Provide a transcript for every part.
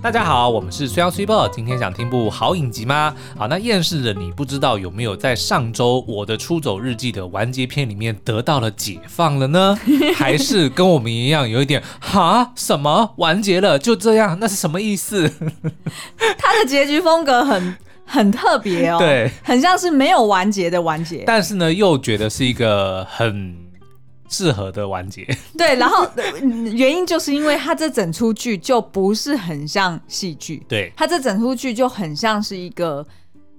大家好，我们是虽央虽报，今天想听部好影集吗？好，那厌世的你不知道有没有在上周《我的出走日记》的完结篇里面得到了解放了呢？还是跟我们一样有一点哈？什么完结了就这样？那是什么意思？它的结局风格很很特别哦，对，很像是没有完结的完结，但是呢，又觉得是一个很。适合的完结，对，然后原因就是因为他这整出剧就不是很像戏剧，对，他这整出剧就很像是一个，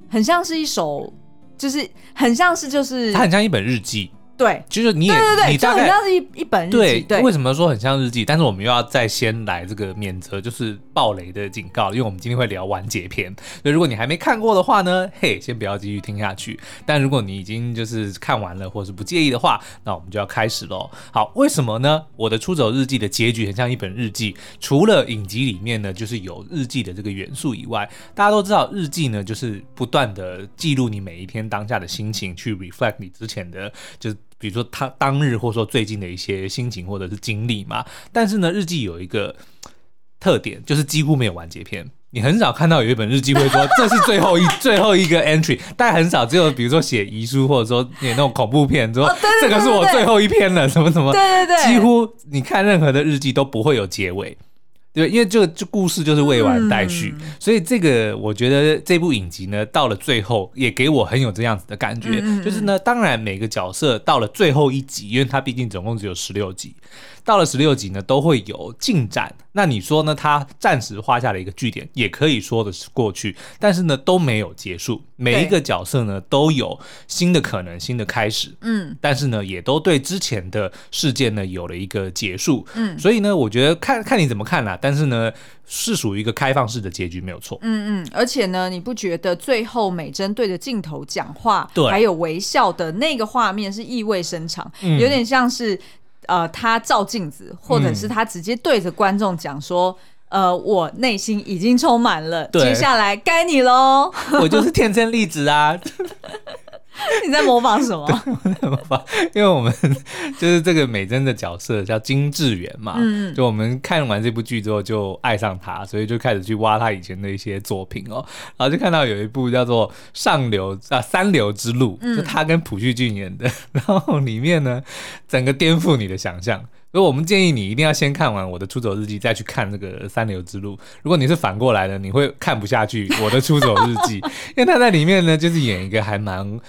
很像是一首，就是很像是就是，它很像一本日记。对，就是你也，对对对，你大概像是一一本日记。对，为什么说很像日记？但是我们又要再先来这个免责，就是暴雷的警告，因为我们今天会聊完结篇。所以如果你还没看过的话呢，嘿，先不要继续听下去。但如果你已经就是看完了，或是不介意的话，那我们就要开始喽。好，为什么呢？我的出走日记的结局很像一本日记，除了影集里面呢，就是有日记的这个元素以外，大家都知道日记呢，就是不断的记录你每一天当下的心情，去 reflect 你之前的，就是。比如说他当日或者说最近的一些心情或者是经历嘛，但是呢，日记有一个特点，就是几乎没有完结篇。你很少看到有一本日记会说这是最后一 最后一个 entry，但很少只有比如说写遗书或者说演那种恐怖片说这个是我最后一篇了什么什么，对对对，几乎你看任何的日记都不会有结尾。对，因为这个这故事就是未完待续，嗯，所以这个我觉得这部影集呢，到了最后也给我很有这样子的感觉，就是呢，当然每个角色到了最后一集，因为它毕竟总共只有十六集。到了十六集呢，都会有进展。那你说呢？他暂时画下了一个句点，也可以说的是过去，但是呢都没有结束。每一个角色呢都有新的可能、新的开始。嗯，但是呢也都对之前的事件呢有了一个结束。嗯，所以呢，我觉得看看你怎么看啦。但是呢，是属于一个开放式的结局，没有错。嗯嗯，而且呢，你不觉得最后美珍对着镜头讲话，对，还有微笑的那个画面是意味深长，嗯，有点像是。呃，他照镜子，或者是他直接对着观众讲说：“嗯、呃，我内心已经充满了，接下来该你喽。”我就是天生丽质啊。你在模仿什么？我在模仿，因为我们就是这个美珍的角色叫金智媛嘛，嗯，就我们看完这部剧之后就爱上她，所以就开始去挖她以前的一些作品哦，然后就看到有一部叫做《上流啊三流之路》，就她跟朴叙俊演的，嗯，然后里面呢，整个颠覆你的想象。所以我们建议你一定要先看完《我的出走日记》，再去看这个《三流之路》。如果你是反过来的，你会看不下去《我的出走日记》，因为他在里面呢，就是演一个还蛮。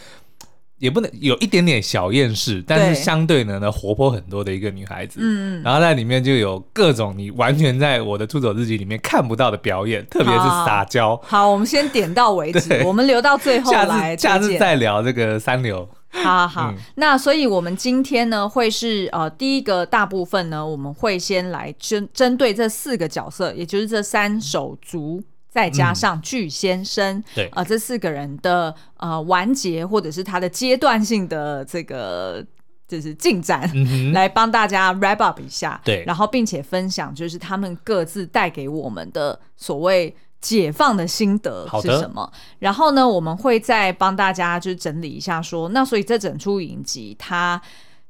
也不能有一点点小厌世，但是相对呢呢活泼很多的一个女孩子。嗯，然后在里面就有各种你完全在我的出走日记里面看不到的表演，特别是撒娇。好，我们先点到为止，我们留到最后来，下次再聊这个三流。好好好，嗯，那所以我们今天呢会是呃第一个大部分呢，我们会先来针针对这四个角色，也就是这三手足。再加上巨先生，嗯、对啊、呃，这四个人的呃完结，或者是他的阶段性的这个就是进展，嗯、来帮大家 wrap up 一下，对，然后并且分享就是他们各自带给我们的所谓解放的心得是什么。然后呢，我们会再帮大家就整理一下说，说那所以这整出影集它。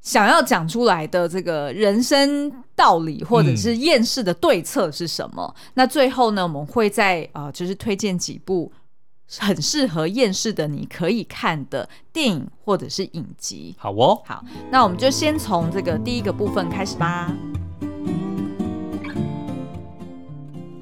想要讲出来的这个人生道理，或者是厌世的对策是什么？嗯、那最后呢，我们会再啊、呃，就是推荐几部很适合厌世的你可以看的电影或者是影集。好哦，好，那我们就先从这个第一个部分开始吧。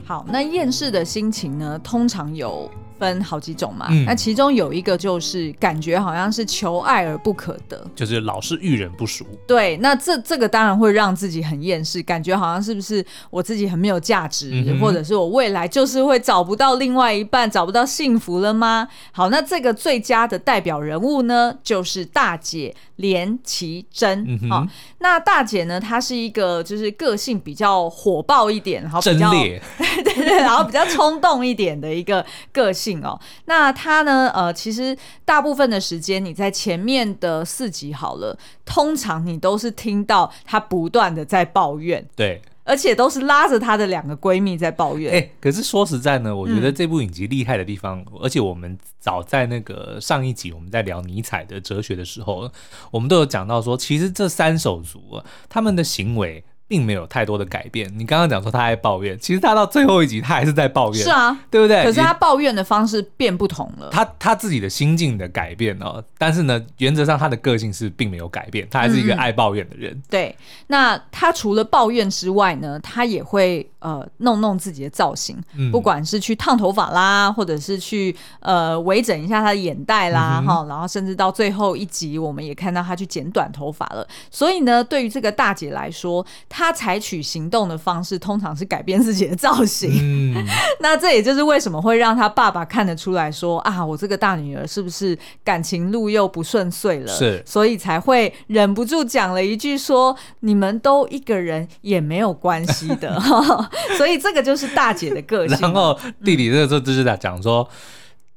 好，那厌世的心情呢，通常有。分好几种嘛，嗯，那其中有一个就是感觉好像是求爱而不可得，就是老是遇人不淑。对，那这这个当然会让自己很厌世，感觉好像是不是我自己很没有价值，嗯，或者是我未来就是会找不到另外一半，找不到幸福了吗？好，那这个最佳的代表人物呢，就是大姐连其珍。好，嗯，那大姐呢，她是一个就是个性比较火爆一点，然后比较 对对对，然后比较冲动一点的一个个性。哦，那他呢？呃，其实大部分的时间你在前面的四集好了，通常你都是听到她不断的在抱怨，对，而且都是拉着她的两个闺蜜在抱怨。欸，可是说实在呢，我觉得这部影集厉害的地方，嗯，而且我们早在那个上一集我们在聊尼采的哲学的时候，我们都有讲到说，其实这三手足啊，他们的行为。并没有太多的改变。你刚刚讲说他爱抱怨，其实他到最后一集他还是在抱怨，是啊，对不对？可是他抱怨的方式变不同了，他他自己的心境的改变哦。但是呢，原则上他的个性是并没有改变，他还是一个爱抱怨的人。嗯、对，那他除了抱怨之外呢，他也会呃弄弄自己的造型，嗯、不管是去烫头发啦，或者是去呃微整一下他的眼袋啦，哈、嗯，然后甚至到最后一集，我们也看到他去剪短头发了。所以呢，对于这个大姐来说，他采取行动的方式通常是改变自己的造型。嗯、那这也就是为什么会让他爸爸看得出来说啊，我这个大女儿是不是感情路又不顺遂了？是，所以才会忍不住讲了一句说：“你们都一个人也没有关系的。”所以这个就是大姐的个性。然后弟弟这个时候就是在讲说，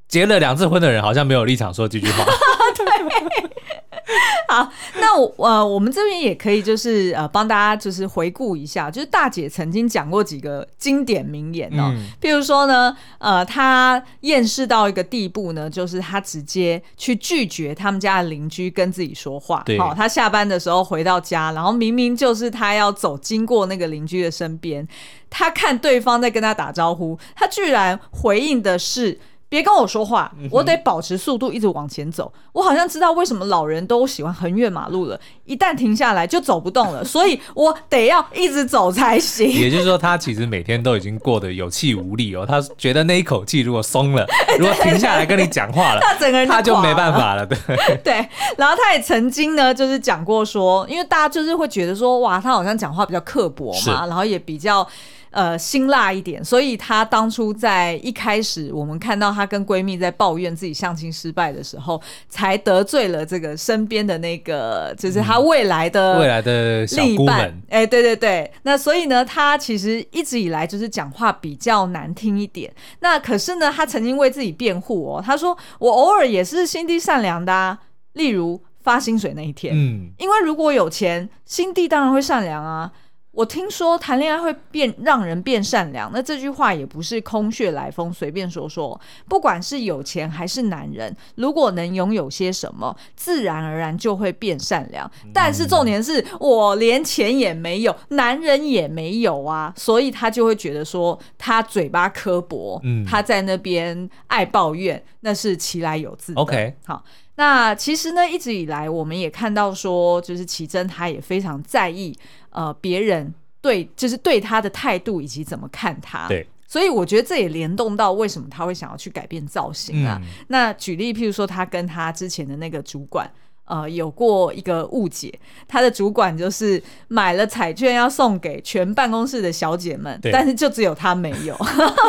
结了两次婚的人好像没有立场说这句话。对。好，那我呃，我们这边也可以就是呃，帮大家就是回顾一下，就是大姐曾经讲过几个经典名言哦，嗯、譬如说呢，呃，她厌世到一个地步呢，就是她直接去拒绝他们家的邻居跟自己说话。对，好，她下班的时候回到家，然后明明就是她要走经过那个邻居的身边，她看对方在跟她打招呼，她居然回应的是。别跟我说话，我得保持速度，一直往前走。我好像知道为什么老人都喜欢横越马路了，一旦停下来就走不动了，所以我得要一直走才行。也就是说，他其实每天都已经过得有气无力哦。他觉得那一口气如果松了，如果停下来跟你讲话了，他整个人他就没办法了。对对。然后他也曾经呢，就是讲过说，因为大家就是会觉得说，哇，他好像讲话比较刻薄嘛，然后也比较。呃，辛辣一点，所以她当初在一开始，我们看到她跟闺蜜在抱怨自己相亲失败的时候，才得罪了这个身边的那个，就是她未来的、嗯、未来的另一半。哎、欸，对对对，那所以呢，她其实一直以来就是讲话比较难听一点。那可是呢，她曾经为自己辩护哦，她说：“我偶尔也是心地善良的啊，例如发薪水那一天，嗯，因为如果有钱，心地当然会善良啊。”我听说谈恋爱会变让人变善良，那这句话也不是空穴来风，随便说说。不管是有钱还是男人，如果能拥有些什么，自然而然就会变善良。但是重点是我连钱也没有，男人也没有啊，所以他就会觉得说他嘴巴刻薄，嗯，他在那边爱抱怨，那是其来有自。OK，好。那其实呢，一直以来我们也看到说，就是奇珍他也非常在意呃别人对就是对他的态度以及怎么看他。对，所以我觉得这也联动到为什么他会想要去改变造型啊。嗯、那举例譬如说，他跟他之前的那个主管。呃，有过一个误解，他的主管就是买了彩券要送给全办公室的小姐们，但是就只有他没有。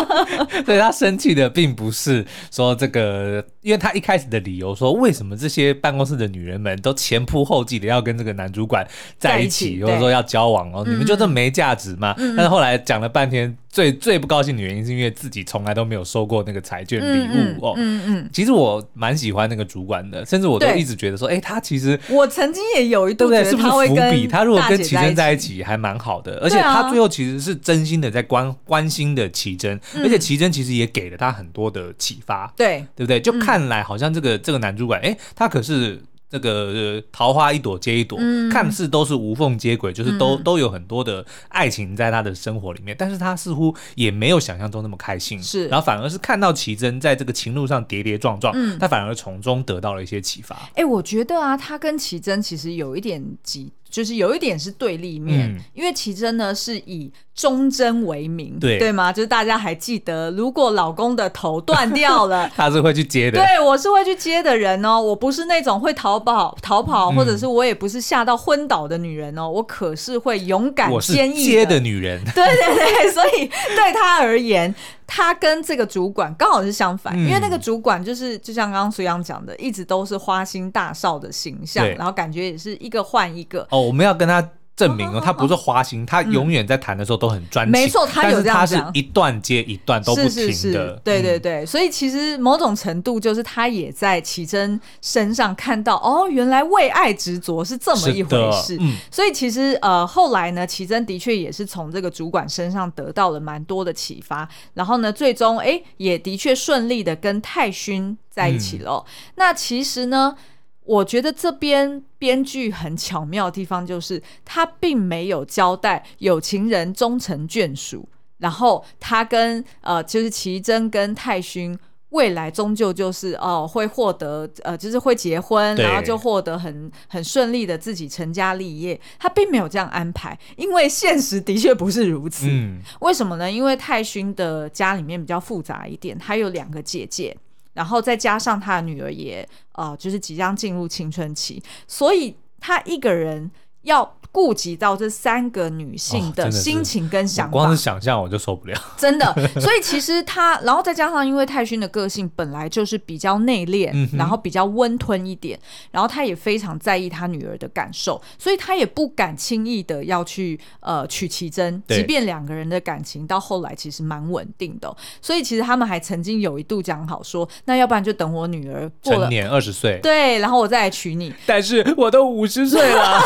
所以他生气的并不是说这个，因为他一开始的理由说，为什么这些办公室的女人们都前仆后继的要跟这个男主管在一起，或者说要交往哦，你们就这么没价值吗？嗯、但是后来讲了半天。最最不高兴的原因是因为自己从来都没有收过那个彩券礼物哦。嗯嗯，其实我蛮喜欢那个主管的，甚至我都一直觉得说，哎，他其实我曾经也有一度觉得他会跟大姐在一起，他如果跟奇珍在一起。还蛮好的，而且他最后其实是真心的在关关心的奇珍，而且奇珍其实也给了他很多的启发，对。对不对？就看来好像这个这个男主管，哎，他可是。这个桃花一朵接一朵，嗯、看似都是无缝接轨，就是都、嗯、都有很多的爱情在他的生活里面，但是他似乎也没有想象中那么开心，是，然后反而是看到奇珍在这个情路上跌跌撞撞，嗯、他反而从中得到了一些启发。哎、欸，我觉得啊，他跟奇珍其实有一点急。就是有一点是对立面，嗯、因为奇珍呢是以忠贞为名，对对吗？就是大家还记得，如果老公的头断掉了，他是会去接的。对，我是会去接的人哦，我不是那种会逃跑、逃跑，或者是我也不是吓到昏倒的女人哦，我可是会勇敢、坚毅接的女人。对对对，所以对他而言。他跟这个主管刚好是相反，嗯、因为那个主管就是就像刚刚苏阳讲的，一直都是花心大少的形象，然后感觉也是一个换一个。哦，我们要跟他。证明哦，他不是花心，他永远在谈的时候都很专情。没错，他有这样讲，他是一段接一段都不停的。是是是，对对对，所以其实某种程度就是他也在奇珍身上看到，哦，原来为爱执着是这么一回事。所以其实呃，后来呢，奇珍的确也是从这个主管身上得到了蛮多的启发，然后呢，最终哎，也的确顺利的跟泰勋在一起了。那其实呢。我觉得这边编剧很巧妙的地方，就是他并没有交代有情人终成眷属，然后他跟呃，就是奇珍跟泰勋未来终究就是哦、呃，会获得呃，就是会结婚，然后就获得很很顺利的自己成家立业。他并没有这样安排，因为现实的确不是如此。嗯，为什么呢？因为泰勋的家里面比较复杂一点，他有两个姐姐。然后再加上他的女儿也呃，就是即将进入青春期，所以他一个人要。顾及到这三个女性的心情跟想法，哦、光是想象我就受不了。真的，所以其实他，然后再加上因为泰勋的个性本来就是比较内敛，嗯、然后比较温吞一点，然后他也非常在意他女儿的感受，所以他也不敢轻易的要去呃娶其真，即便两个人的感情到后来其实蛮稳定的。所以其实他们还曾经有一度讲好说，那要不然就等我女儿过了成年二十岁，对，然后我再来娶你。但是我都五十岁了。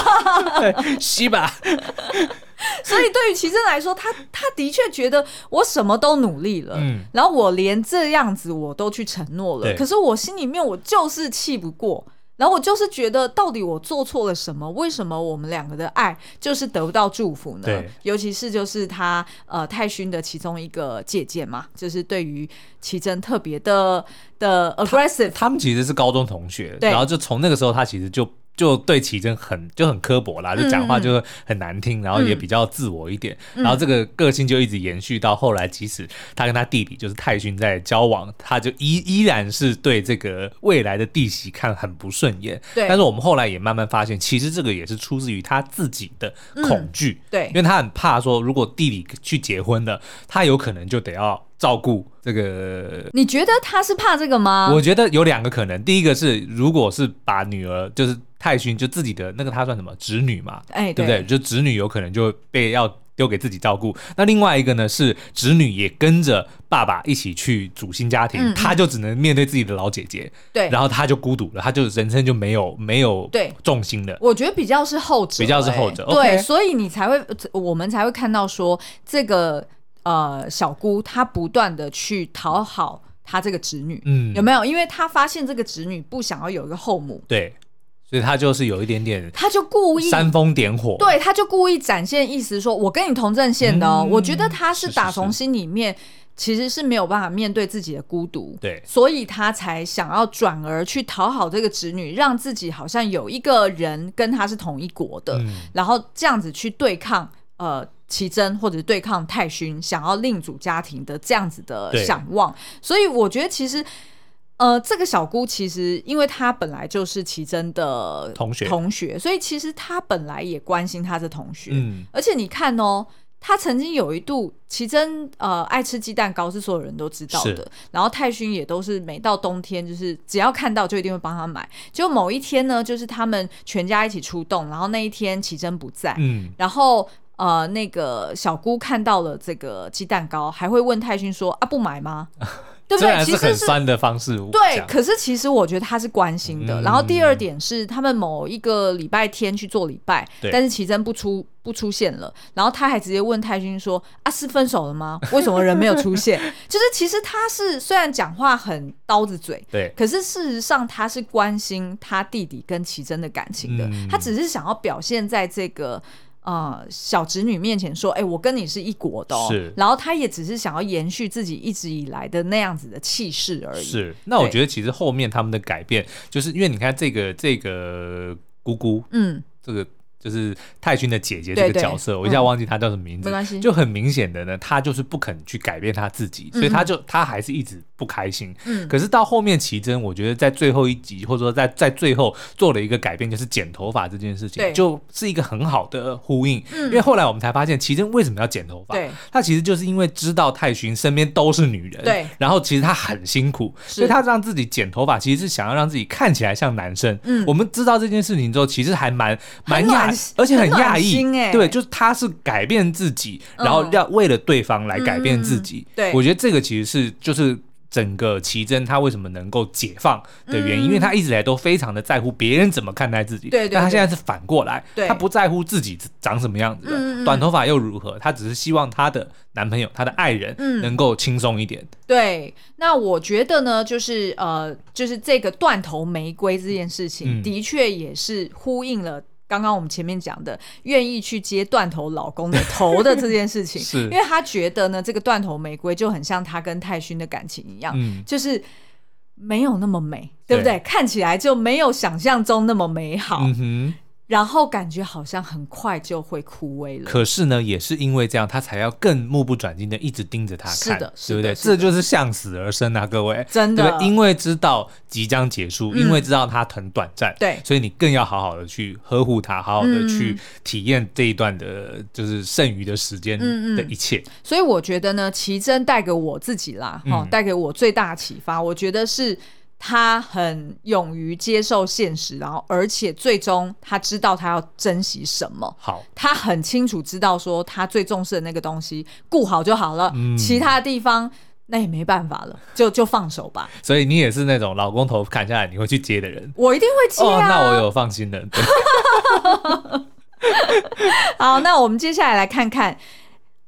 吸吧，所以对于奇珍来说，他他的确觉得我什么都努力了，嗯，然后我连这样子我都去承诺了，可是我心里面我就是气不过，然后我就是觉得到底我做错了什么？为什么我们两个的爱就是得不到祝福呢？对，尤其是就是他呃泰勋的其中一个姐姐嘛，就是对于奇珍特别的的 aggressive，他，他们其实是高中同学，然后就从那个时候他其实就。就对奇珍很就很刻薄啦，就讲话就很难听，嗯、然后也比较自我一点，嗯、然后这个个性就一直延续到后来，即使他跟他弟弟就是泰勋在交往，他就依依然是对这个未来的弟媳看很不顺眼。对，但是我们后来也慢慢发现，其实这个也是出自于他自己的恐惧。嗯、对，因为他很怕说，如果弟弟去结婚了，他有可能就得要。照顾这个，你觉得他是怕这个吗？我觉得有两个可能，第一个是，如果是把女儿，就是泰勋，就自己的那个他算什么侄女嘛，哎，对不对？就侄女有可能就被要丢给自己照顾。那另外一个呢，是侄女也跟着爸爸一起去组新家庭，他就只能面对自己的老姐姐，对，然后他就孤独了，他就人生就没有没有对重心了。我觉得比较是后者，比较是后者，对，所以你才会，我们才会看到说这个。呃，小姑她不断的去讨好她这个侄女，嗯，有没有？因为她发现这个侄女不想要有一个后母，对，所以他就是有一点点，他就故意煽风点火，对，他就故意展现意思说，我跟你同阵线的哦。嗯，我觉得他是打从心里面其实是没有办法面对自己的孤独，对，所以他才想要转而去讨好这个侄女，让自己好像有一个人跟他是同一国的，嗯，然后这样子去对抗，呃。奇珍或者对抗太勋想要另组家庭的这样子的想望，所以我觉得其实，呃，这个小姑其实因为她本来就是奇珍的同学，同学，所以其实她本来也关心她的同学。嗯，而且你看哦，她曾经有一度，奇珍呃爱吃鸡蛋糕是所有人都知道的，然后泰勋也都是每到冬天就是只要看到就一定会帮他买。就某一天呢，就是他们全家一起出动，然后那一天奇珍不在，嗯，然后。呃，那个小姑看到了这个鸡蛋糕，还会问泰勋说：“啊，不买吗？”对不对？其实是很酸的方式。对，可是其实我觉得他是关心的。嗯、然后第二点是，他们某一个礼拜天去做礼拜，但是奇珍不出不出现了，然后他还直接问泰君说：“啊，是分手了吗？为什么人没有出现？” 就是其实他是虽然讲话很刀子嘴，对，可是事实上他是关心他弟弟跟奇珍的感情的。嗯、他只是想要表现在这个。呃，小侄女面前说：“哎、欸，我跟你是一国的、哦。”是，然后他也只是想要延续自己一直以来的那样子的气势而已。是，那我觉得其实后面他们的改变，就是因为你看这个这个姑姑，嗯，这个。就是泰勋的姐姐这个角色，对对，我一下忘记她叫什么名字，嗯、没关系。就很明显的呢，她就是不肯去改变她自己，所以她就她还是一直不开心。嗯，可是到后面奇珍，我觉得在最后一集或者说在在最后做了一个改变，就是剪头发这件事情，对就是一个很好的呼应。嗯，因为后来我们才发现，奇珍为什么要剪头发？对，她其实就是因为知道泰勋身边都是女人，对，然后其实她很辛苦，所以她让自己剪头发，其实是想要让自己看起来像男生。嗯，我们知道这件事情之后，其实还蛮蛮讶。而且很讶异，对，就是他是改变自己，然后要为了对方来改变自己。对，我觉得这个其实是就是整个奇珍他为什么能够解放的原因，嗯、因为他一直以来都非常的在乎别人怎么看待自己。对对对，但他现在是反过来，对他不在乎自己长什么样子的，短头发又如何？他只是希望他的男朋友、他的爱人能够轻松一点。嗯、对，那我觉得呢，就是呃，就是这个断头玫瑰这件事情，嗯、的确也是呼应了。刚刚我们前面讲的，愿意去接断头老公的头的这件事情，是因为他觉得呢，这个断头玫瑰就很像他跟泰勋的感情一样，嗯、就是没有那么美，对不对？对，看起来就没有想象中那么美好。嗯然后感觉好像很快就会枯萎了。可是呢，也是因为这样，他才要更目不转睛的一直盯着他看，是的，对不对？这就是向死而生啊，各位，真的。对，因为知道即将结束，嗯、因为知道它很短暂，对，所以你更要好好的去呵护它，好好的去体验这一段的，就是剩余的时间的一切。嗯嗯。所以我觉得呢，奇珍带给我自己啦，哈、嗯，带给我最大的启发，我觉得是。他很勇于接受现实，然后而且最终他知道他要珍惜什么。好，他很清楚知道说他最重视的那个东西顾好就好了，嗯、其他地方那也没办法了，就就放手吧。所以你也是那种老公头砍下来你会去接的人，我一定会接啊。哦、那我有放心的。好，那我们接下来来看看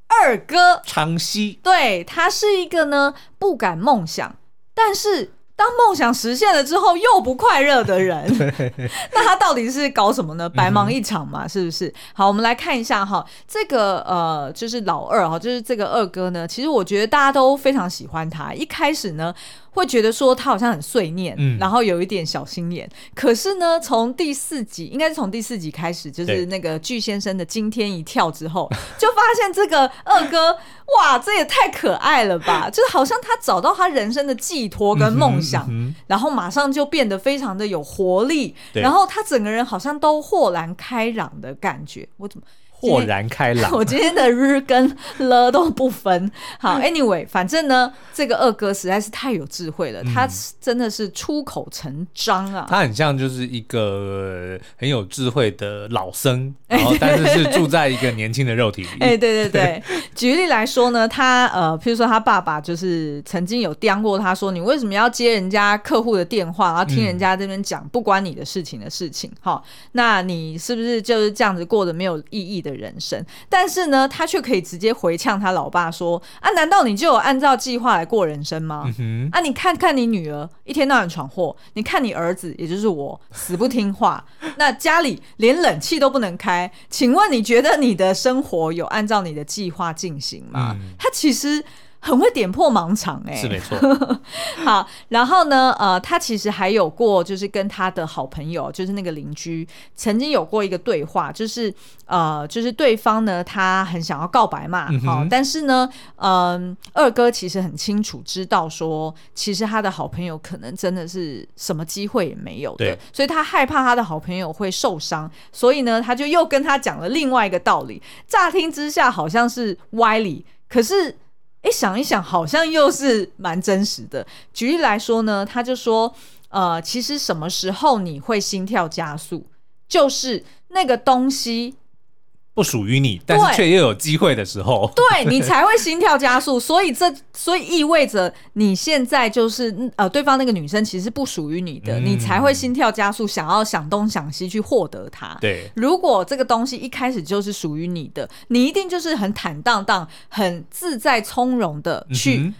二哥昌熙，对，他是一个呢不敢梦想，但是。当梦想实现了之后又不快乐的人，那他到底是搞什么呢？白忙一场嘛，嗯、是不是？好，我们来看一下哈，这个呃，就是老二哈，就是这个二哥呢，其实我觉得大家都非常喜欢他。一开始呢。会觉得说他好像很碎念，嗯，然后有一点小心眼。可是呢，从第四集，应该是从第四集开始，就是那个巨先生的惊天一跳之后，就发现这个二哥，哇，这也太可爱了吧！就是好像他找到他人生的寄托跟梦想，嗯嗯、然后马上就变得非常的有活力，然后他整个人好像都豁然开朗的感觉。我怎么？豁然开朗，我今天的日跟了都不分。好，Anyway，反正呢，这个二哥实在是太有智慧了，嗯、他真的是出口成章啊。他很像就是一个很有智慧的老僧，然后但是是住在一个年轻的肉体里。哎，对对对，举例来说呢，他呃，譬如说他爸爸就是曾经有刁过他说，你为什么要接人家客户的电话，然后听人家这边讲不关你的事情的事情？好、嗯，那你是不是就是这样子过得没有意义的？的人生，但是呢，他却可以直接回呛他老爸说：“啊，难道你就有按照计划来过人生吗？嗯、啊，你看看你女儿一天到晚闯祸，你看你儿子，也就是我，死不听话，那家里连冷气都不能开，请问你觉得你的生活有按照你的计划进行吗？”嗯、他其实。很会点破盲肠哎、欸，是没错。好，然后呢，呃，他其实还有过，就是跟他的好朋友，就是那个邻居，曾经有过一个对话，就是呃，就是对方呢，他很想要告白嘛，好、但是呢，嗯、呃，二哥其实很清楚知道说，其实他的好朋友可能真的是什么机会也没有的，所以他害怕他的好朋友会受伤，所以呢，他就又跟他讲了另外一个道理，乍听之下好像是歪理，可是。哎，想一想，好像又是蛮真实的。举例来说呢，他就说，呃，其实什么时候你会心跳加速，就是那个东西。不属于你，但是却又有机会的时候，对，对你才会心跳加速。所以这所以意味着你现在就是呃，对方那个女生其实不属于你的，嗯、你才会心跳加速，想要想东想西去获得它。对，如果这个东西一开始就是属于你的，你一定就是很坦荡荡、很自在从容的去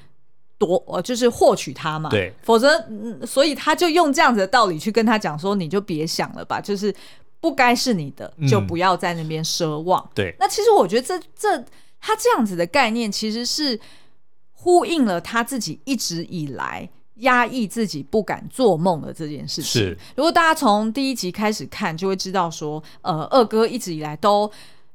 夺，呃、就是获取它嘛。对，否则，嗯，所以他就用这样子的道理去跟他讲说，你就别想了吧，就是。不该是你的，就不要在那边奢望。嗯、对，那其实我觉得这这他这样子的概念，其实是呼应了他自己一直以来压抑自己不敢做梦的这件事情。是，如果大家从第一集开始看，就会知道说，呃，二哥一直以来都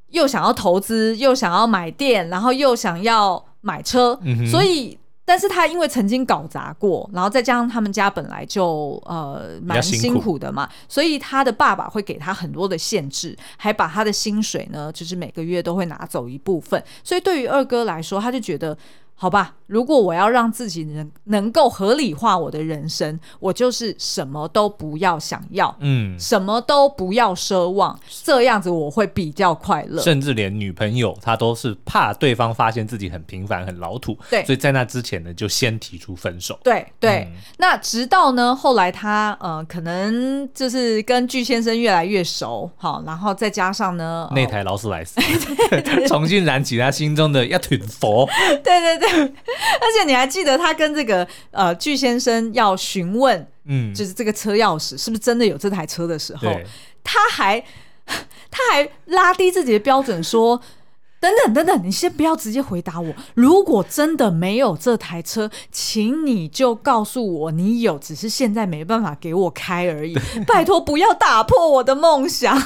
又想要投资，又想要买店，然后又想要买车，嗯、所以。但是他因为曾经搞砸过，然后再加上他们家本来就呃蛮辛苦的嘛，所以他的爸爸会给他很多的限制，还把他的薪水呢，就是每个月都会拿走一部分。所以对于二哥来说，他就觉得好吧，如果我要让自己能能够合理化我的人生，我就是什么都不要想要，嗯，什么都不要奢望，这样子我会比较快乐。甚至连女朋友，她都是怕对方发现自己很平凡、很老土，对，所以在那之前呢，就先提出分手。对对、嗯，那直到呢，后来他呃，可能就是跟巨先生越来越熟，好，然后再加上呢，那台劳斯莱斯重新燃起他心中的一团佛。对对对。而且你还记得他跟这个呃巨先生要询问，嗯，就是这个车钥匙是不是真的有这台车的时候，他还 他还拉低自己的标准说，等等等等，你先不要直接回答我，如果真的没有这台车，请你就告诉我你有，只是现在没办法给我开而已，拜托不要打破我的梦想。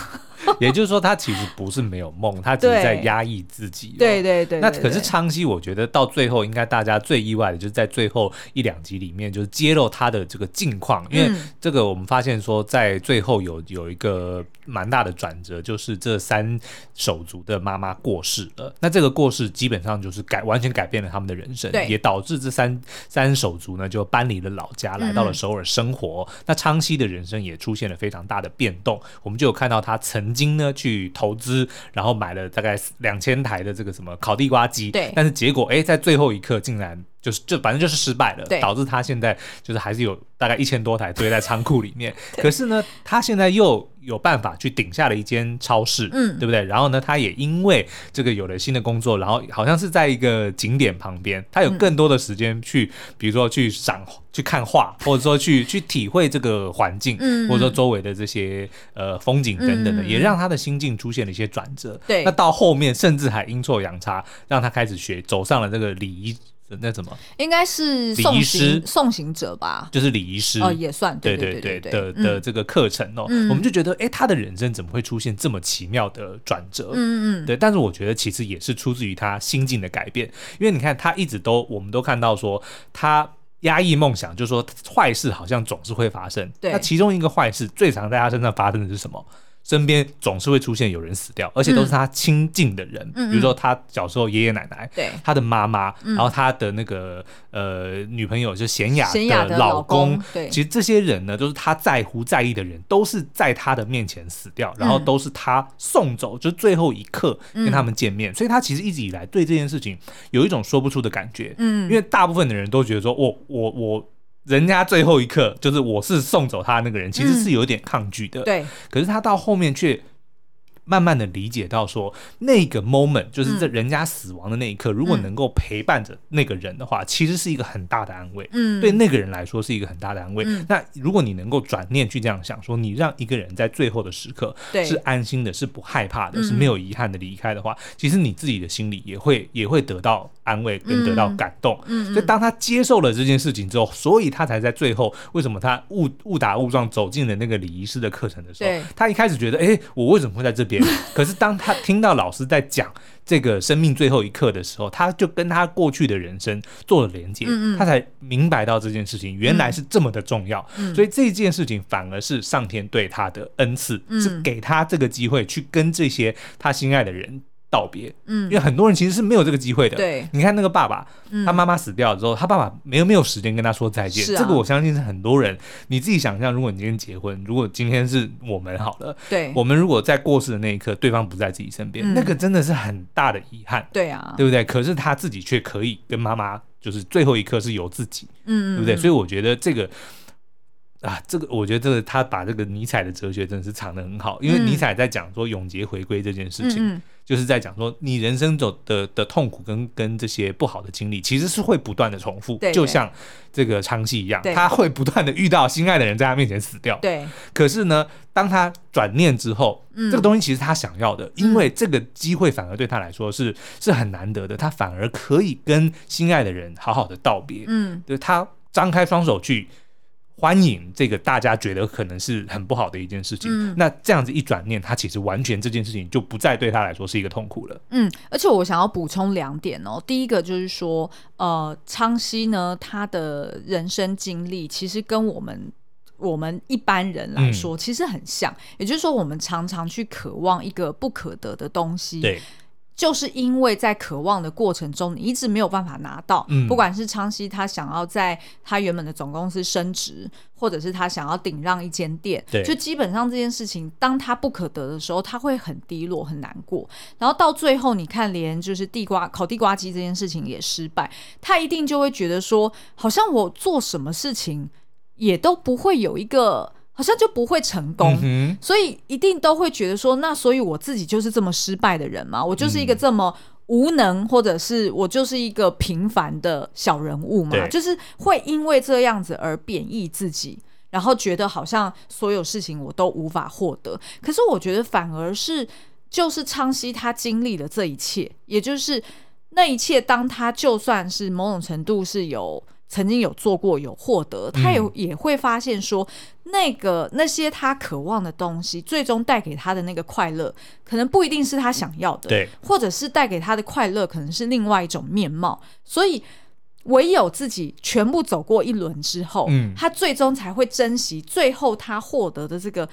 也就是说，他其实不是没有梦，他只是在压抑自己。对对对，对。那可是昌熙，我觉得到最后，应该大家最意外的就是在最后一两集里面，就是揭露他的这个近况。因为这个我们发现说，在最后有有一个蛮大的转折，就是这三手足的妈妈过世了。那这个过世基本上就是改完全改变了他们的人生，也导致这三三手足呢就搬离了老家，来到了首尔生活。那昌熙的人生也出现了非常大的变动。我们就有看到他曾。曾经呢，去投资，然后买了大概两千台的这个什么烤地瓜机，对，但是结果哎，在最后一刻竟然就是就反正就是失败了，对，导致他现在就是还是有大概一千多台堆在仓库里面。可是呢，他现在又有办法去顶下了一间超市，嗯，对不对？然后呢，他也因为这个有了新的工作，然后好像是在一个景点旁边，他有更多的时间去，嗯、比如说去赏。去看画，或者说去去体会这个环境，嗯，或者说周围的这些呃风景等等的，嗯，也让他的心境出现了一些转折。对，那到后面甚至还阴错阳差，让他开始学，走上了这个礼仪。那怎么？应该是礼仪师、送行者吧？就是礼仪师哦，也算对对对对的的这个课程哦，嗯，我们就觉得，哎，他的人生怎么会出现这么奇妙的转折？嗯嗯，对。但是我觉得其实也是出自于他心境的改变，因为你看他一直都，我们都看到说他。压抑梦想，就是说坏事好像总是会发生。对，那其中一个坏事最常在他身上发生的是什么？身边总是会出现有人死掉，而且都是他亲近的人，嗯、比如说他小时候爷爷奶奶，对、嗯，他的妈妈、嗯，然后他的那个呃女朋友就贤雅的老公，其实这些人呢，都是他在乎在意的人，都是在他的面前死掉，然后都是他送走，就最后一刻跟他们见面，嗯、所以他其实一直以来对这件事情有一种说不出的感觉，嗯，因为大部分的人都觉得说，我我我。人家最后一刻就是我是送走他那个人，其实是有点抗拒的。嗯、对，可是他到后面却。慢慢的理解到说，那个 moment 就是在人家死亡的那一刻，嗯、如果能够陪伴着那个人的话，嗯，其实是一个很大的安慰。嗯，对那个人来说是一个很大的安慰。嗯，那如果你能够转念去这样想，说你让一个人在最后的时刻是安心的，是不害怕的，是没有遗憾的离开的话，嗯，其实你自己的心里也会也会得到安慰跟得到感动。嗯，所以当他接受了这件事情之后，所以他才在最后为什么他误误打误撞走进了那个礼仪师的课程的时候，他一开始觉得，哎，欸，我为什么会在这边？可是当他听到老师在讲这个生命最后一刻的时候，他就跟他过去的人生做了连接，他才明白到这件事情原来是这么的重要。所以这件事情反而是上天对他的恩赐，是给他这个机会去跟这些他心爱的人。道别，嗯，因为很多人其实是没有这个机会的。对，你看那个爸爸，嗯、他妈妈死掉了之后，他爸爸没有没有时间跟他说再见。是啊，这个我相信是很多人。你自己想象，如果你今天结婚，如果今天是我们好了，对，我们如果在过世的那一刻，对方不在自己身边，嗯，那个真的是很大的遗憾。对啊，对不对？可是他自己却可以跟妈妈，就是最后一刻是由自己，嗯，对不对？所以我觉得这个。啊，这个我觉得这个他把这个尼采的哲学真的是藏得很好，因为尼采在讲说永劫回归这件事情，嗯、就是在讲说你人生走的的痛苦跟跟这些不好的经历，其实是会不断的重复，就像这个昌熙一样，他会不断的遇到心爱的人在他面前死掉。对，可是呢，当他转念之后，嗯、这个东西其实他想要的，因为这个机会反而对他来说是是很难得的，他反而可以跟心爱的人好好的道别。嗯，就是他张开双手去。欢迎这个大家觉得可能是很不好的一件事情，嗯、那这样子一转念，他其实完全这件事情就不再对他来说是一个痛苦了。嗯，而且我想要补充两点哦，第一个就是说，呃，昌熙呢，他的人生经历其实跟我们我们一般人来说其实很像，嗯、也就是说，我们常常去渴望一个不可得的东西，对。就是因为在渴望的过程中，你一直没有办法拿到。嗯，不管是昌西他想要在他原本的总公司升职，或者是他想要顶让一间店，对，就基本上这件事情，当他不可得的时候，他会很低落、很难过。然后到最后，你看，连就是地瓜烤地瓜鸡这件事情也失败，他一定就会觉得说，好像我做什么事情也都不会有一个。好像就不会成功，嗯，所以一定都会觉得说，那所以我自己就是这么失败的人吗？我就是一个这么无能，或者是我就是一个平凡的小人物嘛？就是会因为这样子而贬义自己，然后觉得好像所有事情我都无法获得。可是我觉得反而是，就是昌西他经历了这一切，也就是那一切，当他就算是某种程度是有。曾经有做过，有获得，他也也会发现说，那个那些他渴望的东西，最终带给他的那个快乐，可能不一定是他想要的，对，或者是带给他的快乐，可能是另外一种面貌。所以，唯有自己全部走过一轮之后，嗯，他最终才会珍惜最后他获得的这个。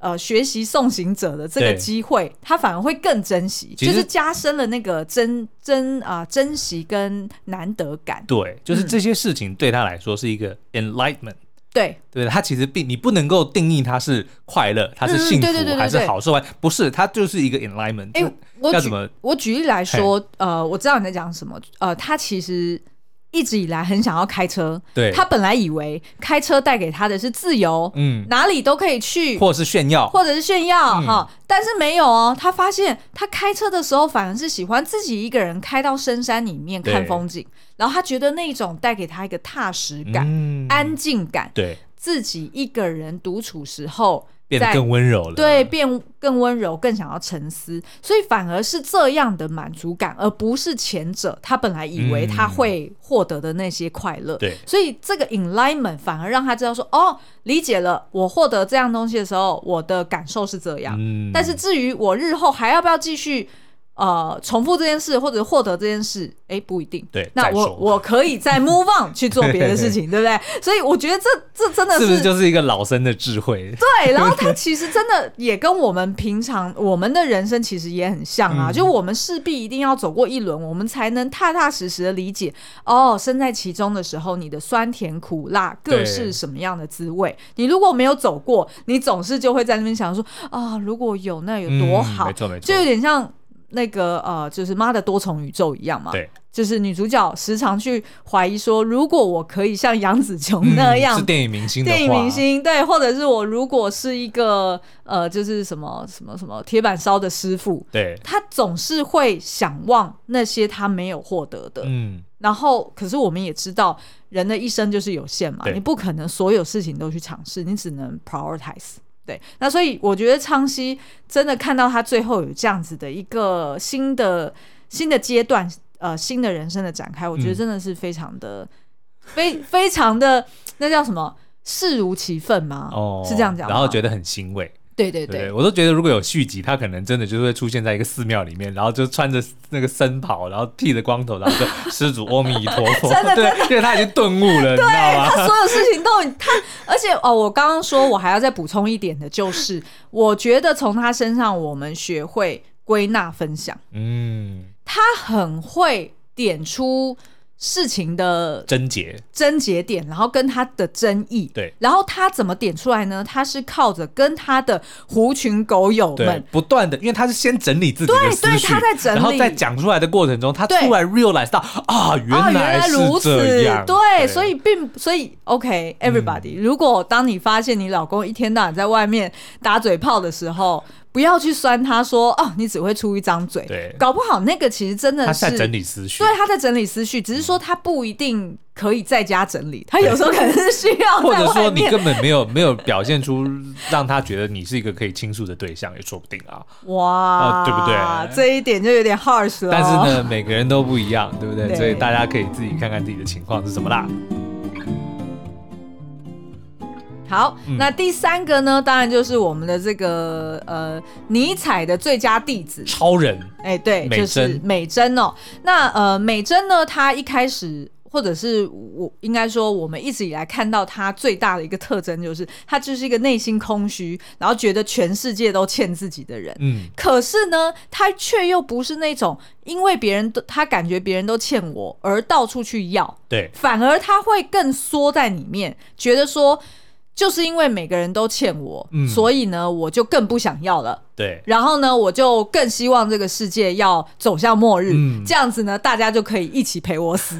呃，学习送行者的这个机会，他反而会更珍惜，就是加深了那个珍珍啊、呃、珍惜跟难得感。对，就是这些事情对他来说是一个 enlightenment。对，对，他其实并你不能够定义他是快乐，他是幸福还是好受，不是，他就是一个 enlightenment。哎，我要怎么？我举例来说，呃，我知道你在讲什么。呃，他其实。一直以来很想要开车，对，他本来以为开车带给他的是自由，嗯，哪里都可以去，或者是炫耀，或者是炫耀，哈、嗯，但是没有哦，他发现他开车的时候反而是喜欢自己一个人开到深山里面看风景，然后他觉得那种带给他一个踏实感、嗯、安静感，对，自己一个人独处时候。变得更温柔了，对，变更温柔，更想要沉思，所以反而是这样的满足感，而不是前者他本来以为他会获得的那些快乐。对、嗯，所以这个 enlightenment 反而让他知道说，哦，理解了，我获得这样东西的时候，我的感受是这样。嗯，但是至于我日后还要不要继续？呃，重复这件事或者获得这件事，哎，不一定。对，那我我可以再 move on 去做别的事情，对不对？所以我觉得这这真的是，是不是就是一个老生的智慧？对，然后他其实真的也跟我们平常我们的人生其实也很像啊，嗯、就我们势必一定要走过一轮，我们才能踏踏实实的理解哦，身在其中的时候，你的酸甜苦辣各是什么样的滋味。你如果没有走过，你总是就会在那边想说啊，如果有那有多好，没错没错，就有点像。那个呃，就是妈的多重宇宙一样嘛，对，就是女主角时常去怀疑说，如果我可以像杨紫琼那样，嗯、是电影明星的，电影明星对，或者是我如果是一个呃，就是什么什么什么铁板烧的师傅，对，他总是会想望那些他没有获得的，嗯，然后可是我们也知道，人的一生就是有限嘛，你不可能所有事情都去尝试，你只能 prioritize。对，那所以我觉得昌西真的看到他最后有这样子的一个新的新的阶段，呃，新的人生的展开，我觉得真的是非常的、嗯、非非常的那叫什么，视如其分吗？哦，是这样讲，然后觉得很欣慰。对对对，对，我都觉得如果有续集，他可能真的就是会出现在一个寺庙里面，然后就穿着那个僧袍，然后剃着光头，然后就施主阿弥陀佛，真的，对，因为他已经顿悟了，对，你知道吗？他所有事情都他，而且哦，我刚刚说我还要再补充一点的，就是我觉得从他身上我们学会归纳分享，嗯，他很会点出。事情的症结、症结点，然后跟他的争议，对，然后他怎么点出来呢？他是靠着跟他的狐群狗友们。不断的，因为他是先整理自己的思绪，对，对，他在整理，然后在讲出来的过程中，他突然 realize 到啊，原来，啊，原来如此，对，对，所以并所以 OK，everybody，嗯，如果当你发现你老公一天到晚在外面打嘴炮的时候。不要去酸他说哦，你只会出一张嘴。对，搞不好那个其实真的是他在整理思绪。对，他在整理思绪，只是说他不一定可以在家整理，他有时候可能是需要。或者说你根本没有没有表现出让他觉得你是一个可以倾诉的对象，也说不定啊。哇，呃、对不对？这一点就有点 harsh 了。但是呢，每个人都不一样，对不对？对，所以大家可以自己看看自己的情况是什么啦。好，那第三个呢？当然就是我们的这个呃尼采的最佳弟子超人，哎、欸，对，就是美珍哦。那呃美珍呢，她一开始或者是我应该说，我们一直以来看到他最大的一个特征，就是他就是一个内心空虚，然后觉得全世界都欠自己的人。嗯，可是呢，他却又不是那种因为别人都他感觉别人都欠我而到处去要，对，反而他会更缩在里面，觉得说。就是因为每个人都欠我，嗯，所以呢，我就更不想要了。对，然后呢，我就更希望这个世界要走向末日，嗯，这样子呢，大家就可以一起陪我死，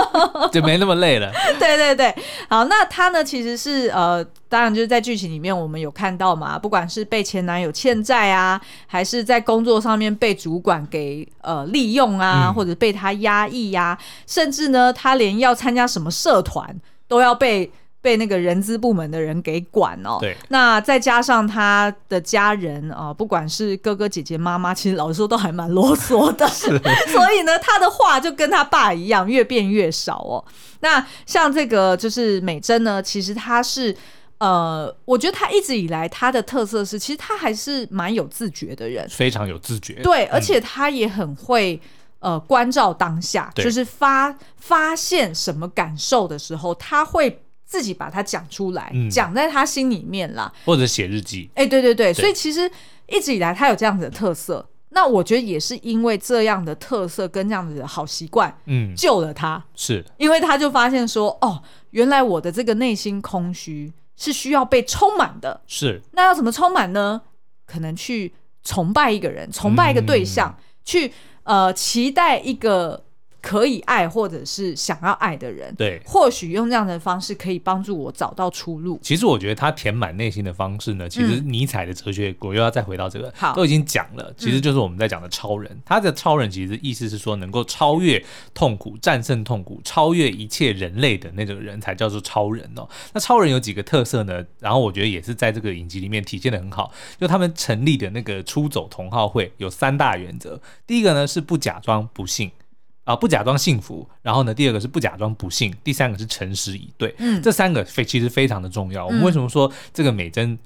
就没那么累了。对对对，好，那他呢，其实是呃，当然就是在剧情里面我们有看到嘛，不管是被前男友欠债啊，还是在工作上面被主管给呃利用啊，嗯，或者被他压抑呀，啊，甚至呢，他连要参加什么社团都要被。被那个人资部门的人给管哦，对，那再加上他的家人啊，不管是哥哥姐姐妈妈，其实老实说都还蛮啰嗦的，所以呢，他的话就跟他爸一样，越变越少哦。那像这个就是美珍呢，其实他是呃，我觉得他一直以来他的特色是，其实他还是蛮有自觉的人，非常有自觉，对，而且他也很会呃关照当下，就是发发现什么感受的时候，他会。自己把它讲出来，讲、嗯、在他心里面啦，或者写日记。哎、欸，对对对，对，所以其实一直以来他有这样子的特色，那我觉得也是因为这样的特色跟这样子的好习惯，嗯，救了他。是，因为他就发现说，哦，原来我的这个内心空虚是需要被充满的。是，那要怎么充满呢？可能去崇拜一个人，崇拜一个对象，嗯、去呃期待一个。可以爱或者是想要爱的人，对，或许用这样的方式可以帮助我找到出路。其实我觉得他填满内心的方式呢，其实尼采的哲学，我又要再回到这个，好，都已经讲了，其实就是我们在讲的超人。他的超人其实意思是说，能够超越痛苦、战胜痛苦、超越一切人类的那种人才叫做超人哦。那超人有几个特色呢？然后我觉得也是在这个影集里面体现的很好，就他们成立的那个出走同好会有三大原则。第一个呢是不假装不幸。啊，不假装幸福，然后呢，第二个是不假装不幸，第三个是诚实以对。嗯，这三个非其实非常的重要。我们为什么说这个美珍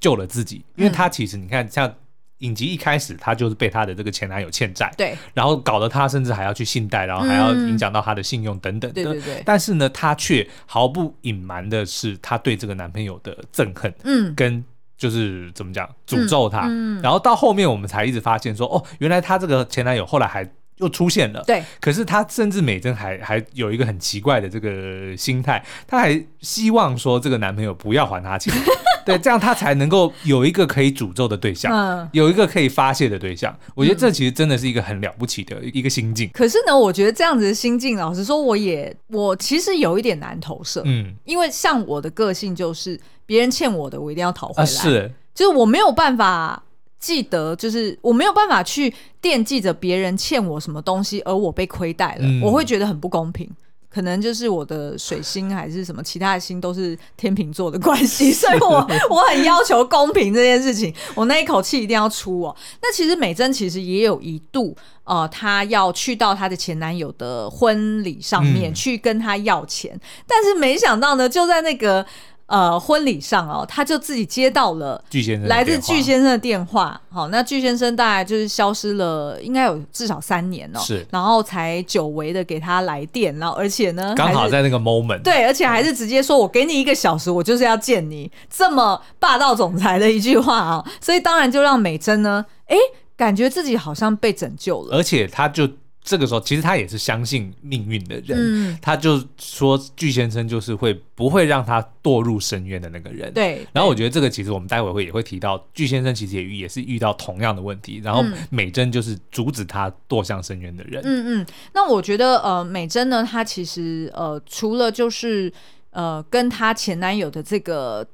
救了自己？嗯，因为她其实你看，像影集一开始，她就是被她的这个前男友欠债，对，然后搞得她甚至还要去信贷，然后还要影响到她的信用等等的。对对对。但是呢，她却毫不隐瞒的是她对这个男朋友的憎恨，嗯，跟就是怎么讲诅咒他。嗯，然后到后面我们才一直发现说，哦，原来她这个前男友后来还。又出现了，对。可是他甚至美珍还还有一个很奇怪的这个心态，他还希望说这个男朋友不要还他钱，对，这样他才能够有一个可以诅咒的对象，嗯，有一个可以发泄的对象。我觉得这其实真的是一个很了不起的一个心境。可是呢，我觉得这样子的心境，老实说，我也我其实有一点难投射，嗯，因为像我的个性就是别人欠我的，我一定要讨回来，啊，是，就是我没有办法。记得就是我没有办法去惦记着别人欠我什么东西，而我被亏待了，嗯，我会觉得很不公平。可能就是我的水星还是什么其他的星都是天秤座的关系，所以我我很要求公平这件事情，我那一口气一定要出哦。那其实美珍其实也有一度，呃，她要去到她的前男友的婚礼上面，嗯，去跟他要钱，但是没想到呢，就在那个。呃，婚礼上哦，他就自己接到了巨先生来自巨先生的电话。好，那巨先生大概就是消失了，应该有至少三年哦。是，然后才久违的给他来电，然后而且呢，刚好在那个 moment，对，而且还是直接说我给你一个小时，我就是要见你，这么霸道总裁的一句话啊，所以当然就让美珍呢，哎，感觉自己好像被拯救了，而且他就。这个时候，其实他也是相信命运的人，嗯，他就说巨先生就是会不会让他堕入深渊的那个人。对。然后我觉得这个其实我们待会会也会提到，巨先生其实也也是遇到同样的问题，然后美珍就是阻止他堕向深渊的人。嗯嗯。那我觉得呃，美珍呢，她其实呃，除了就是呃，跟她前男友的这个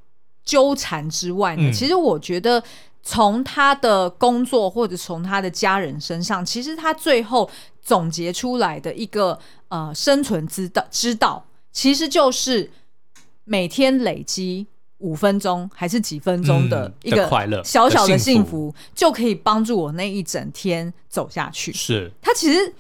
纠缠之外呢，嗯，其实我觉得。从他的工作或者从他的家人身上，其实他最后总结出来的一个呃生存之道之道，其实就是每天累积五分钟还是几分钟的一个快乐小小的幸福，就可以帮助我那一整天走下去。是他其实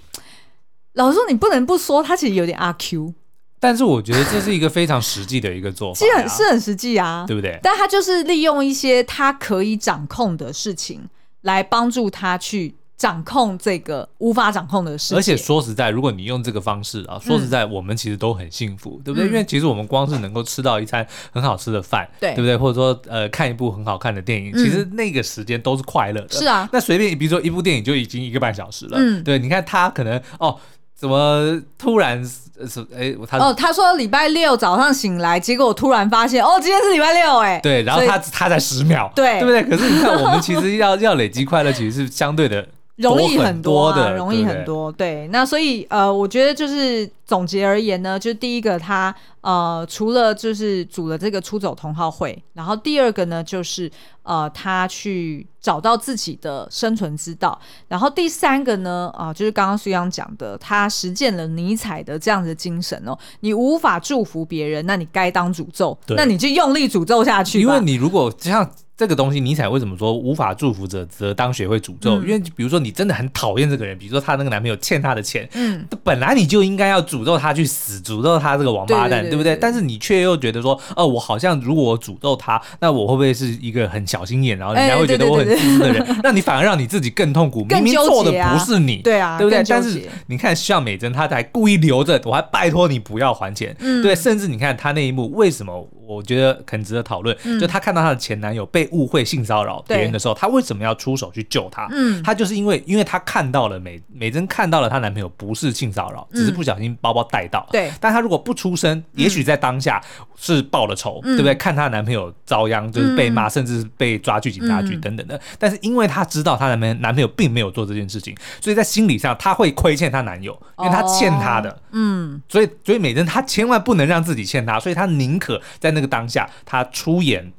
老实说，你不能不说他其实有点阿 Q。但是我觉得这是一个非常实际的一个做法，啊，其实很是很实际啊，对不对？但他就是利用一些他可以掌控的事情来帮助他去掌控这个无法掌控的事，而且说实在，如果你用这个方式啊，说实在，我们其实都很幸福，嗯、对不对？因为其实我们光是能够吃到一餐很好吃的饭，对，对不对？或者说呃，看一部很好看的电影，嗯、其实那个时间都是快乐的。是啊，那随便比如说一部电影就已经一个半小时了，嗯，对，你看他可能哦，怎么突然是哎，他哦，他说礼拜六早上醒来，结果我突然发现哦，今天是礼拜六，哎，对，然后他他才十秒，对，对不对？可是你看，我们其实要 要累积快乐，其实是相对的。容易很多的，多容易很多。对，对，那所以呃，我觉得就是总结而言呢，就是第一个他呃，除了就是组了这个出走同好会，然后第二个呢，就是呃，他去找到自己的生存之道，然后第三个呢，啊、呃，就是刚刚苏央讲的，他实践了尼采的这样的精神哦。你无法祝福别人，那你该当诅咒，那你就用力诅咒下去。因为你如果像。这个东西，尼采为什么说无法祝福者则当学会诅咒？嗯、因为比如说你真的很讨厌这个人，比如说她那个男朋友欠她的钱，嗯，本来你就应该要诅咒他去死，诅咒他这个王八蛋，对，对，对，对，对不对？但是你却又觉得说，哦，我好像如果我诅咒他，那我会不会是一个很小心眼，然后人家会觉得我很自私的人？那你反而让你自己更痛苦，明明做的不是你，对啊，对不对？但是你看，像美珍，她才故意留着，我还拜托你不要还钱，嗯，对，甚至你看她那一幕，为什么？我觉得很值得讨论，嗯、就她看到她的前男友被误会性骚扰别人的时候，她为什么要出手去救他？嗯，她就是因为，因为她看到了美美珍看到了她男朋友不是性骚扰，只是不小心包包带到。对、嗯，但她如果不出声，也许在当下是报了仇，嗯、对不对？看她男朋友遭殃，就是被骂，嗯、甚至是被抓去警察局等等的。嗯、但是因为她知道她男朋友男朋友并没有做这件事情，所以在心理上她会亏欠她男友，因为她欠他的。哦、嗯，所以所以美珍她千万不能让自己欠他，所以她宁可在那。那个当下，她出言